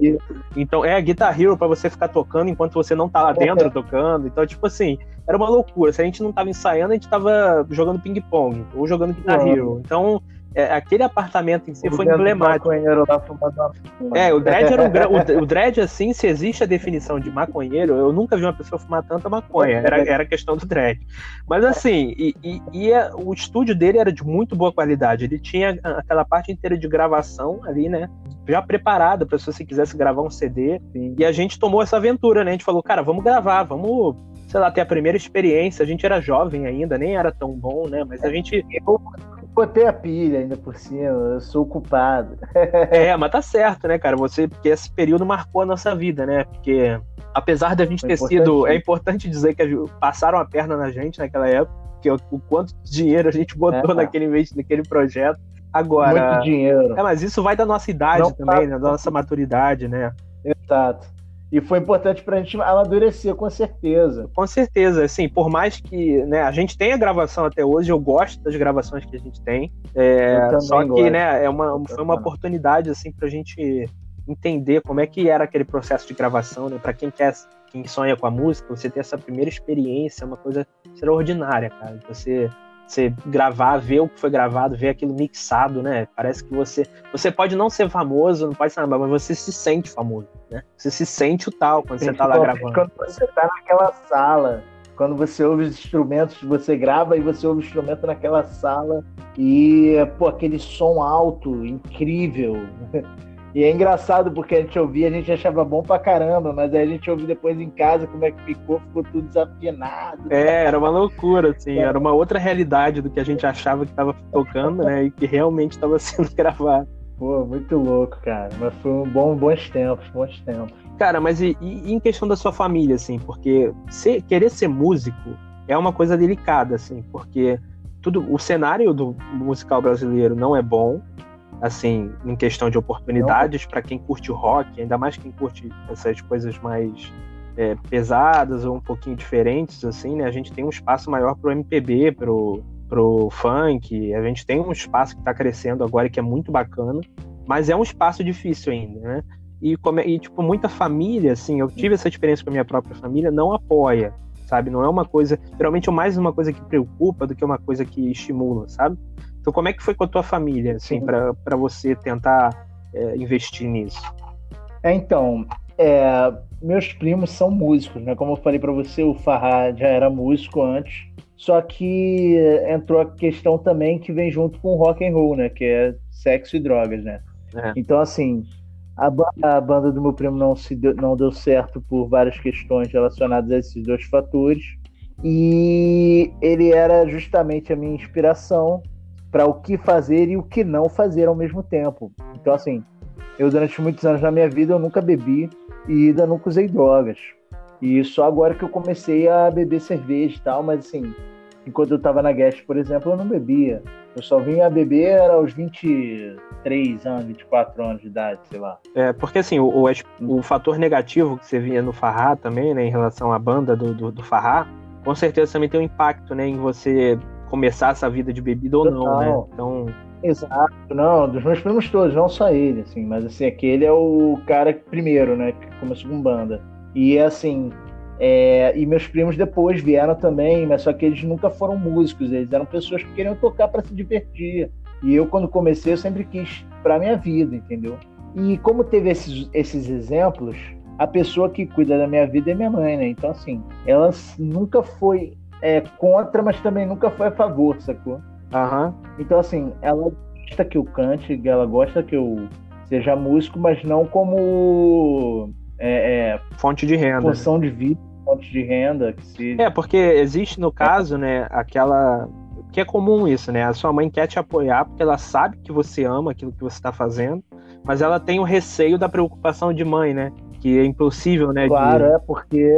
Então, é Guitar Hero para você ficar tocando enquanto você não tá lá dentro tocando. Então, tipo assim, era uma loucura. Se a gente não tava ensaiando, a gente tava jogando ping-pong ou jogando Guitar Hero. Então, é, aquele apartamento em si foi emblemático. É, o Dredd era um, o, o Dredd, assim, se existe a definição de maconheiro, eu nunca vi uma pessoa fumar tanta maconha. Era, era questão do Dredd. Mas assim, e, e, e a, o estúdio dele era de muito boa qualidade. Ele tinha aquela parte inteira de gravação ali, né? Já preparada para se você quisesse gravar um CD. Sim. E a gente tomou essa aventura, né? A gente falou, cara, vamos gravar, vamos sei lá, ter a primeira experiência. A gente era jovem ainda, nem era tão bom, né? Mas a gente. Eu, botei a pilha ainda por cima, eu sou o culpado. (laughs) é, mas tá certo, né, cara? Você, porque esse período marcou a nossa vida, né? Porque apesar da gente ter sido. É importante dizer que passaram a perna na gente naquela época, que o, o quanto dinheiro a gente botou é, naquele, naquele projeto. Agora. Muito dinheiro. É, mas isso vai da nossa idade Não também, né? Da nossa maturidade, né? Exato. E foi importante para a gente amadurecer, com certeza. Com certeza, assim, por mais que né, a gente tenha gravação até hoje, eu gosto das gravações que a gente tem. É, só que gosto. né, é uma, foi uma oportunidade assim, para a gente entender como é que era aquele processo de gravação, né? Para quem quer, quem sonha com a música, você ter essa primeira experiência, é uma coisa extraordinária, cara. Você você gravar, ver o que foi gravado, ver aquilo mixado, né? Parece que você. Você pode não ser famoso, não pode ser nada, mas você se sente famoso, né? Você se sente o tal quando Sim, você tá lá gravando. Quando você tá naquela sala, quando você ouve os instrumentos, você grava e você ouve o instrumento naquela sala e, pô, aquele som alto, incrível. (laughs) E é engraçado porque a gente ouvia, a gente achava bom pra caramba, mas aí a gente ouve depois em casa como é que ficou, ficou tudo desafinado. É, era uma loucura, assim, é. era uma outra realidade do que a gente achava que estava tocando, né, e que realmente estava (laughs) sendo gravado. Pô, muito louco, cara. Mas foi um bom, bons tempos, bons tempos. Cara, mas e, e em questão da sua família, assim, porque ser, querer ser músico é uma coisa delicada, assim, porque tudo, o cenário do musical brasileiro não é bom, assim, em questão de oportunidades para quem curte o rock, ainda mais quem curte essas coisas mais é, pesadas ou um pouquinho diferentes, assim, né? A gente tem um espaço maior para o MPB, pro, pro funk, a gente tem um espaço que está crescendo agora que é muito bacana, mas é um espaço difícil ainda, né? E, e, tipo, muita família, assim, eu tive essa experiência com a minha própria família, não apoia, sabe? Não é uma coisa, geralmente é mais uma coisa que preocupa do que uma coisa que estimula, sabe? Então, como é que foi com a tua família, assim, para você tentar é, investir nisso? É, então, é, meus primos são músicos, né? Como eu falei para você, o Farrah já era músico antes. Só que entrou a questão também que vem junto com o rock and roll, né? Que é sexo e drogas, né? É. Então, assim, a, a, banda do meu primo não, se deu, não deu certo por várias questões relacionadas a esses dois fatores. E ele era justamente a minha inspiração para o que fazer e o que não fazer ao mesmo tempo. Então, assim, eu durante muitos anos na minha vida eu nunca bebi e ainda nunca usei drogas. E só agora que eu comecei a beber cerveja e tal, mas assim, enquanto eu estava na Guest, por exemplo, eu não bebia. Eu só vinha a beber era aos 23 anos, 24 anos de idade, sei lá. É, porque assim, o, o, o fator negativo que você via no Farrá também, né, em relação à banda do, do, do Farrá, com certeza também tem um impacto, né, em você começar essa vida de bebida ou não, né? Então. Exato, não, dos meus primos todos, não só ele, assim, mas assim, aquele é o cara primeiro, né, que começou com banda. E assim, é, e meus primos depois vieram também, mas só que eles nunca foram músicos, eles eram pessoas que queriam tocar para se divertir. E eu, quando comecei, eu sempre quis para minha vida, entendeu? E como teve esses, esses exemplos, a pessoa que cuida da minha vida é minha mãe, né? Então, assim, ela nunca foi é contra, mas também nunca foi a favor, sacou? Uhum. Então, assim, ela gosta que eu cante, ela gosta que eu seja músico, mas não como é, é, fonte de renda. Função de vida, fonte de renda. Que se... É, porque existe no caso, né, aquela. Que é comum isso, né? A sua mãe quer te apoiar porque ela sabe que você ama aquilo que você está fazendo, mas ela tem o receio da preocupação de mãe, né? Que é impossível, né? Claro, de... é porque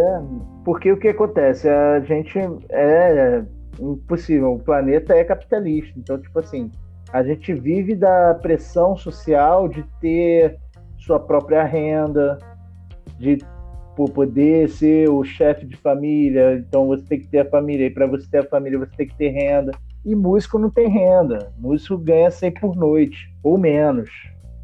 porque o que acontece? A gente é impossível. O planeta é capitalista. Então, tipo assim, a gente vive da pressão social de ter sua própria renda, de poder ser o chefe de família. Então, você tem que ter a família. E para você ter a família, você tem que ter renda. E músico não tem renda. Músico ganha 100 por noite, ou menos.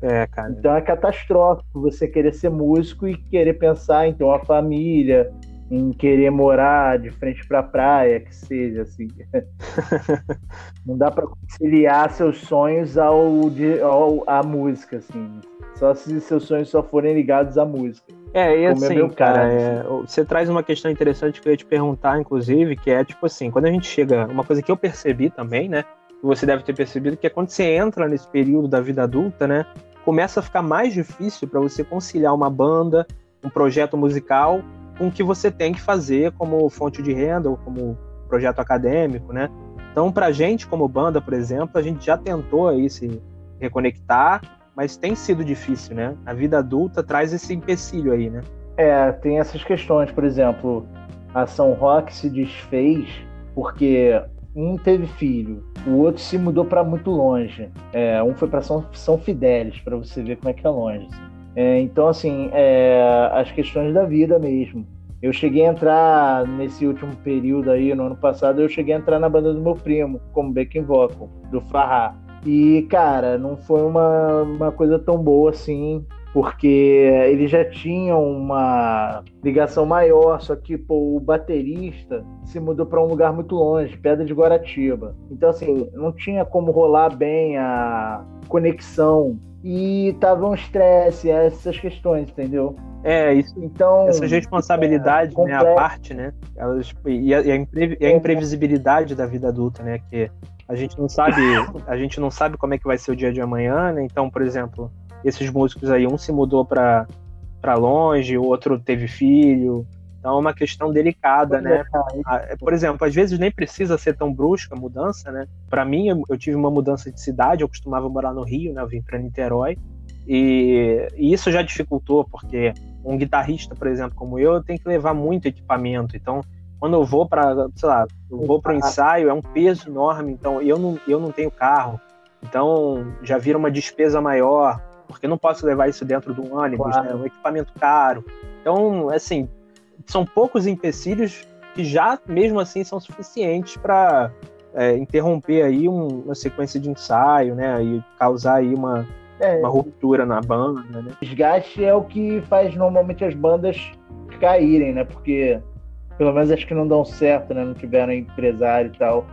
É, cara. Então é catastrófico você querer ser músico e querer pensar em ter uma família, em querer morar de frente para a praia, que seja assim. (laughs) não dá para conciliar seus sonhos ao, de, ao à música, assim. Só se seus sonhos só forem ligados à música. É, e é assim, é meu cara, cara é, assim. você traz uma questão interessante que eu ia te perguntar, inclusive, que é tipo assim, quando a gente chega, uma coisa que eu percebi também, né, que você deve ter percebido, que é quando você entra nesse período da vida adulta, né, começa a ficar mais difícil para você conciliar uma banda, um projeto musical com o que você tem que fazer como fonte de renda ou como projeto acadêmico, né? Então, para a gente, como banda, por exemplo, a gente já tentou aí se reconectar, mas tem sido difícil, né? A vida adulta traz esse empecilho aí, né? É, tem essas questões, por exemplo, a São Roque se desfez porque um teve filho, o outro se mudou para muito longe. É, um foi para São, São Fidélis, para você ver como é que é longe. Assim. É, então, assim, é, as questões da vida mesmo. Eu cheguei a entrar nesse último período aí, no ano passado, eu cheguei a entrar na banda do meu primo, como backing vocal, do Farrá. E, cara, não foi uma, uma coisa tão boa assim, porque eles já tinham uma ligação maior, só que pô, o baterista se mudou para um lugar muito longe, Pedra de Guaratiba. Então, assim, não tinha como rolar bem a conexão e tava um estresse, essas questões, entendeu? É, isso. Então, essas responsabilidades, é, né, a parte, né? Elas, e, a, e, a imprevi, e a imprevisibilidade da vida adulta, né? Que a gente não sabe, a gente não sabe como é que vai ser o dia de amanhã, né? Então, por exemplo, esses músicos aí, um se mudou para longe, o outro teve filho. Então é uma questão delicada, né? É, por exemplo, às vezes nem precisa ser tão brusca a mudança, né? Para mim, eu tive uma mudança de cidade, eu costumava morar no Rio, né? Eu vim para Niterói. E, e, isso já dificultou, porque um guitarrista, por exemplo, como eu, tenho que levar muito equipamento. Então, quando eu vou para, sei lá, eu vou para o ensaio, é um peso enorme. Então, eu não, eu não tenho carro. Então, já vira uma despesa maior porque não posso levar isso dentro de um ônibus, claro. né? um equipamento caro. Então, assim, são poucos empecilhos que já, mesmo assim, são suficientes para é, interromper aí um, uma sequência de ensaio, né? E causar aí uma, é, uma ruptura na banda, né? Desgaste é o que faz normalmente as bandas caírem, né? Porque pelo menos acho que não dão certo, né? Não tiveram empresário e tal.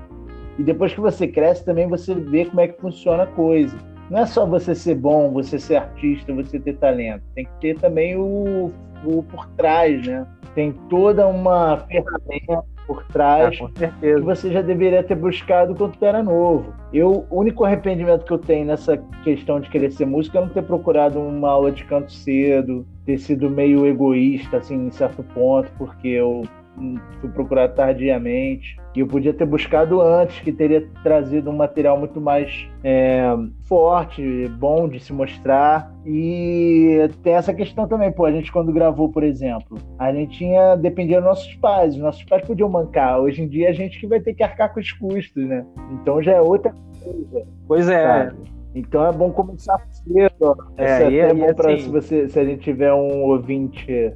E depois que você cresce também você vê como é que funciona a coisa não é só você ser bom, você ser artista, você ter talento. Tem que ter também o, o por trás, né? Tem toda uma ferramenta por trás ah, que você já deveria ter buscado quando tu era novo. Eu, o único arrependimento que eu tenho nessa questão de querer ser músico é não ter procurado uma aula de canto cedo, ter sido meio egoísta, assim, em certo ponto, porque eu fui procurar tardiamente. E eu podia ter buscado antes, que teria trazido um material muito mais é, forte, bom de se mostrar. E tem essa questão também, pô, a gente quando gravou, por exemplo, a gente tinha, dependia dos nossos pais, os nossos pais podiam mancar. Hoje em dia a gente que vai ter que arcar com os custos, né? Então já é outra coisa. Pois é. Sabe? Então é bom começar cedo. É, é até é bom para assim... se, você, se a gente tiver um ouvinte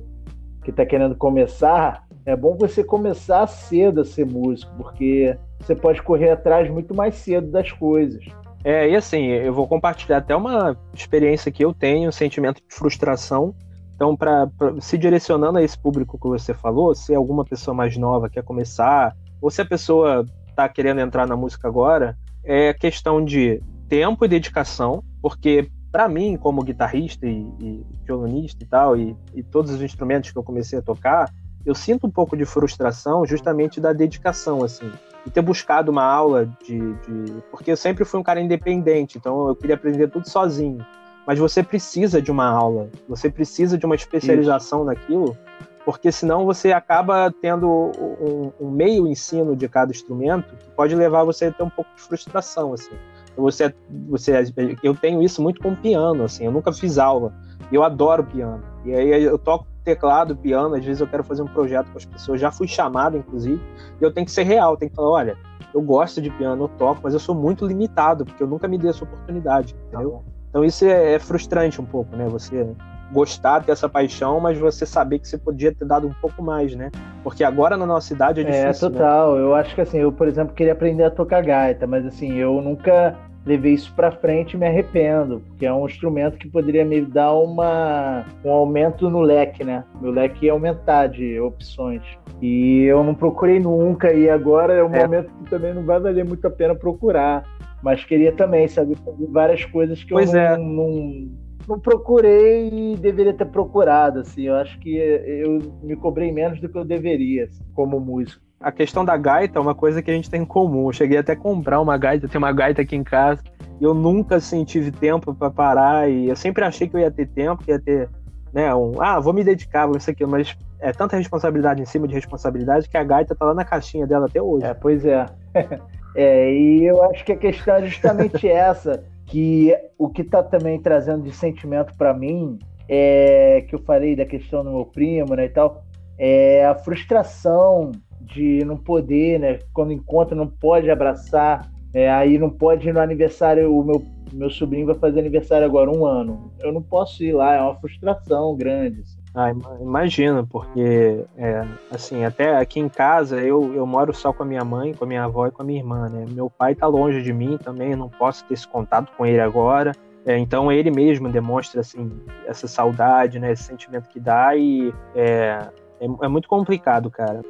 que está querendo começar, é bom você começar cedo a ser músico, porque você pode correr atrás muito mais cedo das coisas. É, e assim, eu vou compartilhar até uma experiência que eu tenho, um sentimento de frustração. Então, para se direcionando a esse público que você falou, se alguma pessoa mais nova quer começar, ou se a pessoa está querendo entrar na música agora, é questão de tempo e dedicação, porque para mim, como guitarrista e, e violonista e tal, e, e todos os instrumentos que eu comecei a tocar, eu sinto um pouco de frustração justamente da dedicação, assim, e ter buscado uma aula de, de, porque eu sempre fui um cara independente, então eu queria aprender tudo sozinho. Mas você precisa de uma aula, você precisa de uma especialização Isso. naquilo, porque senão você acaba tendo um, um, meio ensino de cada instrumento que pode levar você a ter um pouco de frustração, assim. Você, você, eu tenho isso muito com piano, assim. Eu nunca fiz aula. Eu adoro piano. E aí eu toco teclado, piano, às vezes eu quero fazer um projeto com as pessoas, já fui chamado, inclusive, e eu tenho que ser real, tenho que falar, olha, eu gosto de piano, eu toco, mas eu sou muito limitado, porque eu nunca me dei essa oportunidade, entendeu? Tá então isso é, é, frustrante um pouco, né? Você gostar, ter essa paixão, mas você saber que você podia ter dado um pouco mais, né? Porque agora na nossa idade é, é difícil. É, total. Né? Eu acho que assim, eu, por exemplo, queria aprender a tocar gaita, mas assim, eu nunca levei isso para frente e me arrependo, porque é um instrumento que poderia me dar uma, um aumento no leque, né? Meu leque ia aumentar de opções. E eu não procurei nunca, e agora é um é. momento que também não vai valer muito a pena procurar. Mas queria também saber várias coisas que pois eu não, é. não, não procurei e deveria ter procurado. Assim. Eu acho que eu me cobrei menos do que eu deveria, assim, como músico a questão da gaita é uma coisa que a gente tem em comum. Eu cheguei até a comprar uma gaita, tem uma gaita aqui em casa, e eu nunca assim, tive tempo para parar, e eu sempre achei que eu ia ter tempo, que ia ter, né, um, ah, vou me dedicar, vou isso aqui, mas é tanta responsabilidade em cima de responsabilidade que a gaita tá lá na caixinha dela até hoje. É, pois é. (laughs) é, e eu acho que a questão é justamente (laughs) essa, que o que tá também trazendo de sentimento para mim é que eu falei da questão do meu primo, né, e tal, é a frustração de não poder, né? Quando encontra, não pode abraçar. É, aí não pode ir no aniversário. O meu, meu sobrinho vai fazer aniversário agora, um ano. Eu não posso ir lá, é uma frustração grande. Assim. Ah, imagino, porque, é, assim, até aqui em casa eu, eu moro só com a minha mãe, com a minha avó e com a minha irmã, né? Meu pai tá longe de mim também, não posso ter esse contato com ele agora. É, então ele mesmo demonstra assim essa saudade, né, esse sentimento que dá e é, é, é muito complicado, cara.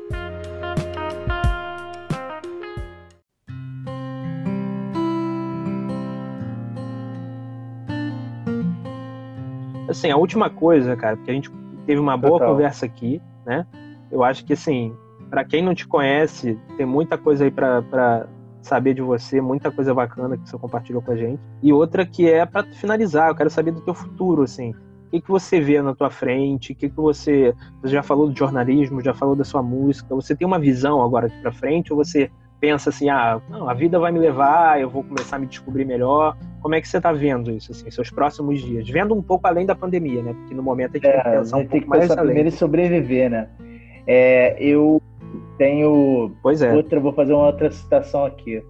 Assim, a última coisa, cara, porque a gente teve uma boa Total. conversa aqui, né? Eu acho que assim, para quem não te conhece, tem muita coisa aí para saber de você, muita coisa bacana que você compartilhou com a gente. E outra que é para finalizar, eu quero saber do teu futuro, assim. O que, que você vê na tua frente? O que, que você. Você já falou do jornalismo, já falou da sua música. Você tem uma visão agora aqui para frente ou você pensa assim, ah, não, a vida vai me levar, eu vou começar a me descobrir melhor. Como é que você está vendo isso, assim, seus próximos dias? Vendo um pouco além da pandemia, né? Porque no momento a gente é, tem que pensar um pouco mais além. primeiro sobreviver, né? É, eu tenho pois é. outra, vou fazer uma outra citação aqui.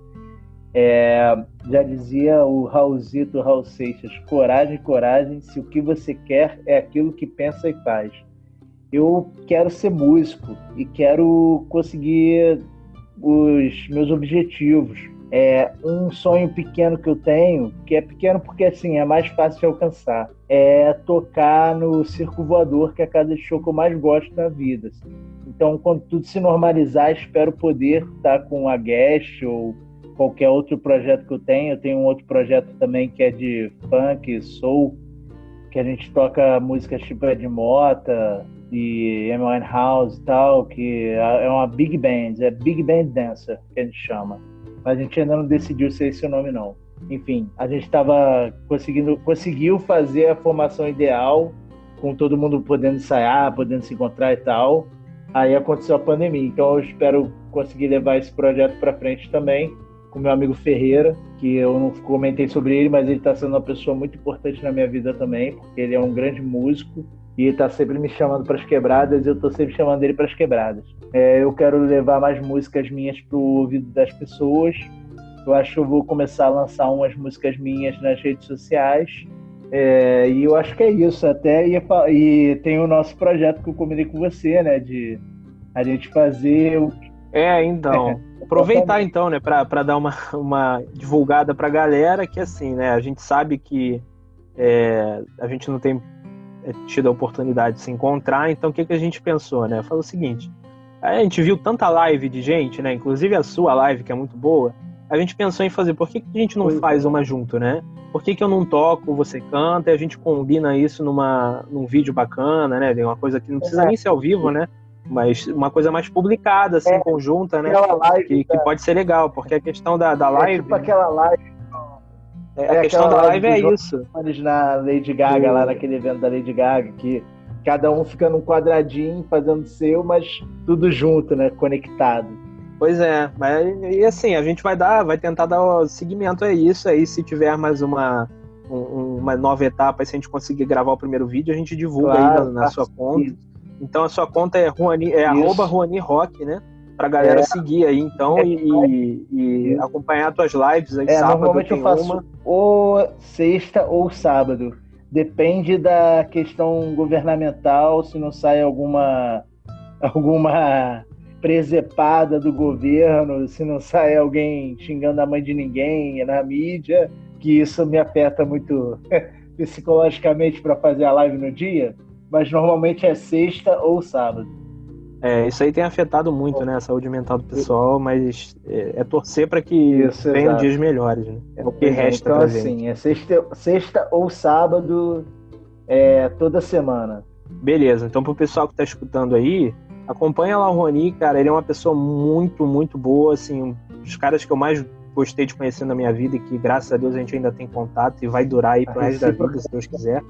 É, já dizia o Raulzito Raul Seixas, coragem, coragem, se o que você quer é aquilo que pensa e faz. Eu quero ser músico e quero conseguir os meus objetivos. É um sonho pequeno que eu tenho, que é pequeno porque assim é mais fácil de alcançar, é tocar no circo voador, que é a casa de show que eu mais gosto na vida. Então, quando tudo se normalizar, espero poder estar com a Guest ou qualquer outro projeto que eu tenho. Eu tenho um outro projeto também que é de funk, soul, que a gente toca músicas tipo Ed Mota e Amy House e tal, que é uma big band, é Big Band Dancer que a gente chama. Mas a gente ainda não decidiu se é esse o nome não. Enfim, a gente estava conseguindo, conseguiu fazer a formação ideal, com todo mundo podendo ensaiar, podendo se encontrar e tal. Aí aconteceu a pandemia, então eu espero conseguir levar esse projeto para frente também com meu amigo Ferreira, que eu não comentei sobre ele, mas ele está sendo uma pessoa muito importante na minha vida também, porque ele é um grande músico e está sempre me chamando para as quebradas e eu estou sempre chamando ele para as quebradas. É, eu quero levar mais músicas minhas para o ouvido das pessoas. Eu acho que eu vou começar a lançar umas músicas minhas nas redes sociais. É, e eu acho que é isso. Até ia, e tem o nosso projeto que eu combinei com você, né? De a gente fazer o. É, então. (laughs) Aproveitar então, né, para dar uma, uma divulgada para a galera que assim, né, a gente sabe que é, a gente não tem tido a oportunidade de se encontrar, então o que, que a gente pensou, né? Falou o seguinte, a gente viu tanta live de gente, né, inclusive a sua live que é muito boa, a gente pensou em fazer, por que, que a gente não faz uma junto, né? Por que, que eu não toco, você canta, e a gente combina isso numa, num vídeo bacana, né? Uma coisa que não precisa é. nem ser ao vivo, né? mas uma coisa mais publicada, assim, é, conjunta, né? Live, que, que, pode ser legal, porque a questão da, da live. É tipo aquela live. É, a questão da live, é isso. Na Lady Gaga, lá naquele evento da Lady Gaga, que cada um fica num quadradinho fazendo seu, mas tudo junto, né? Conectado. Pois é, mas e assim, a gente vai dar, vai tentar dar o seguimento a isso aí, se tiver mais uma, um, uma nova etapa, se a gente conseguir gravar o primeiro vídeo, a gente divulga claro, aí na, na sua conta. Então a sua conta é, Ruani, é arroba Ruani Rock, né? Pra galera é. seguir aí, então, é. e, e acompanhar tuas lives aí, é, sábado normalmente eu faço uma. ou sexta ou sábado. Depende da questão governamental, se não sai alguma (laughs) alguma presepada do governo, se não sai alguém xingando a mãe de ninguém na mídia, que isso me afeta muito (laughs) psicologicamente para fazer a live no dia mas normalmente é sexta ou sábado. É, isso aí tem afetado muito, né, a saúde mental do pessoal, mas é, é torcer para que isso, venham exato. dias melhores, né? É o que resta então, assim, gente. é sexta, sexta ou sábado é, toda semana. Beleza, então pro pessoal que tá escutando aí, acompanha lá o Roni, cara, ele é uma pessoa muito, muito boa, assim, um dos caras que eu mais gostei de conhecer na minha vida e que, graças a Deus, a gente ainda tem contato e vai durar aí pro resto da vida, se Deus quiser.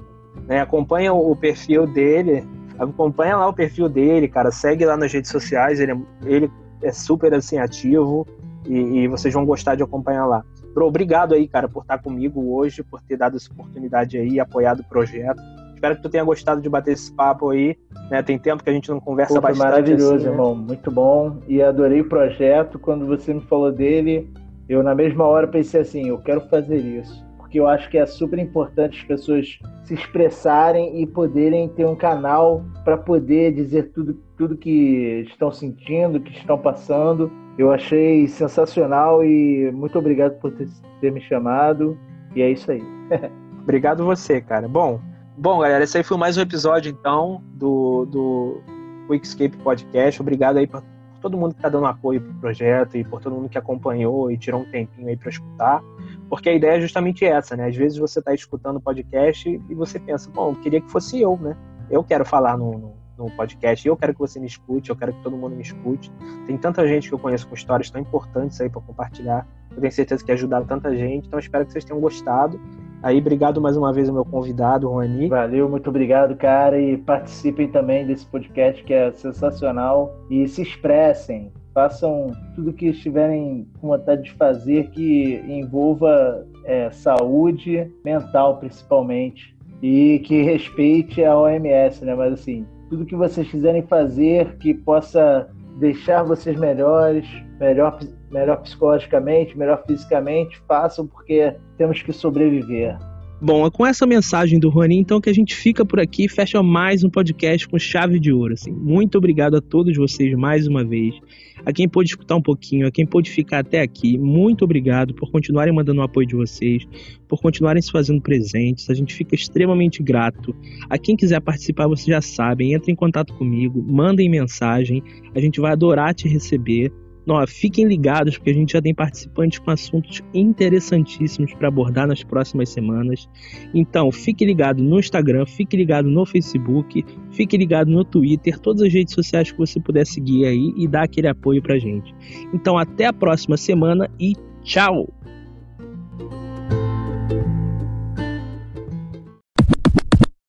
Né? Acompanha o perfil dele, acompanha lá o perfil dele, cara, segue lá nas redes sociais, ele, é, ele é super assim ativo e, e, vocês vão gostar de acompanhar lá. Bro, obrigado aí, cara, por estar comigo hoje, por ter dado essa oportunidade aí, apoiado o projeto. Espero que tu tenha gostado de bater esse papo aí. Né? Tem tempo que a gente não conversa Pô, bastante. Maravilhoso, assim, né? irmão. Muito bom. E adorei o projeto. Quando você me falou dele, eu na mesma hora pensei assim, eu quero fazer isso porque eu acho que é super importante as pessoas se expressarem e poderem ter um canal para poder dizer tudo, tudo que estão sentindo, que estão passando. Eu achei sensacional e muito obrigado por ter, ter me chamado. E é isso aí. (laughs) Obrigado você, cara. Bom, bom, galera, esse aí foi mais um episódio, então, do, do Quickscape Podcast. Obrigado aí por todo mundo que está dando apoio pro projeto e por todo mundo que acompanhou e tirou um tempinho aí para escutar. Porque a ideia é justamente essa, né? Às vezes você está escutando podcast e você pensa, bom, queria que fosse eu, né? Eu quero falar no, no, no podcast, eu quero que você me escute, eu quero que todo mundo me escute. Tem tanta gente que eu conheço com histórias tão importantes aí para compartilhar. Eu tenho certeza que ajudaram tanta gente, então espero que vocês tenham gostado. Aí, obrigado mais uma vez ao meu convidado, Rony. Valeu, muito obrigado, cara. E participem também desse podcast que é sensacional. E se expressem, façam tudo que estiverem com vontade de fazer que envolva é, saúde mental, principalmente, e que respeite a OMS, né? Mas assim, tudo que vocês quiserem fazer que possa deixar vocês melhores, melhor, melhor psicologicamente, melhor fisicamente, façam porque temos que sobreviver. Bom, é com essa mensagem do Rony, então, que a gente fica por aqui e fecha mais um podcast com chave de ouro. Assim. Muito obrigado a todos vocês mais uma vez. A quem pôde escutar um pouquinho, a quem pôde ficar até aqui, muito obrigado por continuarem mandando o apoio de vocês, por continuarem se fazendo presentes. A gente fica extremamente grato. A quem quiser participar, vocês já sabem, entre em contato comigo, mandem mensagem. A gente vai adorar te receber. Não, fiquem ligados, porque a gente já tem participantes com assuntos interessantíssimos para abordar nas próximas semanas. Então, fique ligado no Instagram, fique ligado no Facebook, fique ligado no Twitter, todas as redes sociais que você puder seguir aí e dar aquele apoio para gente. Então, até a próxima semana e tchau!